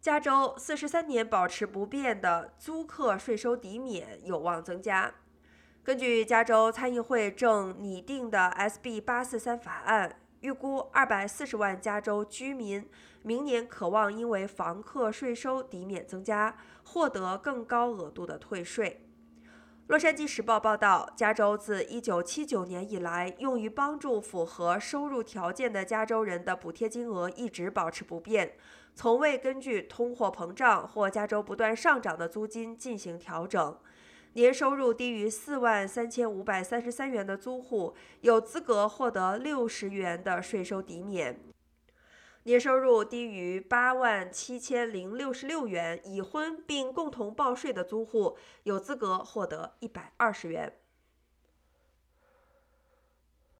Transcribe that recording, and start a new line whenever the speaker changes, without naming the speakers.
加州四十三年保持不变的租客税收抵免有望增加。根据加州参议会正拟定的 SB 八四三法案，预估二百四十万加州居民明年渴望因为房客税收抵免增加，获得更高额度的退税。洛杉矶时报报道，加州自1979年以来，用于帮助符合收入条件的加州人的补贴金额一直保持不变，从未根据通货膨胀或加州不断上涨的租金进行调整。年收入低于4万3533元的租户有资格获得60元的税收抵免。年收入低于八万七千零六十六元、已婚并共同报税的租户有资格获得一百二十元。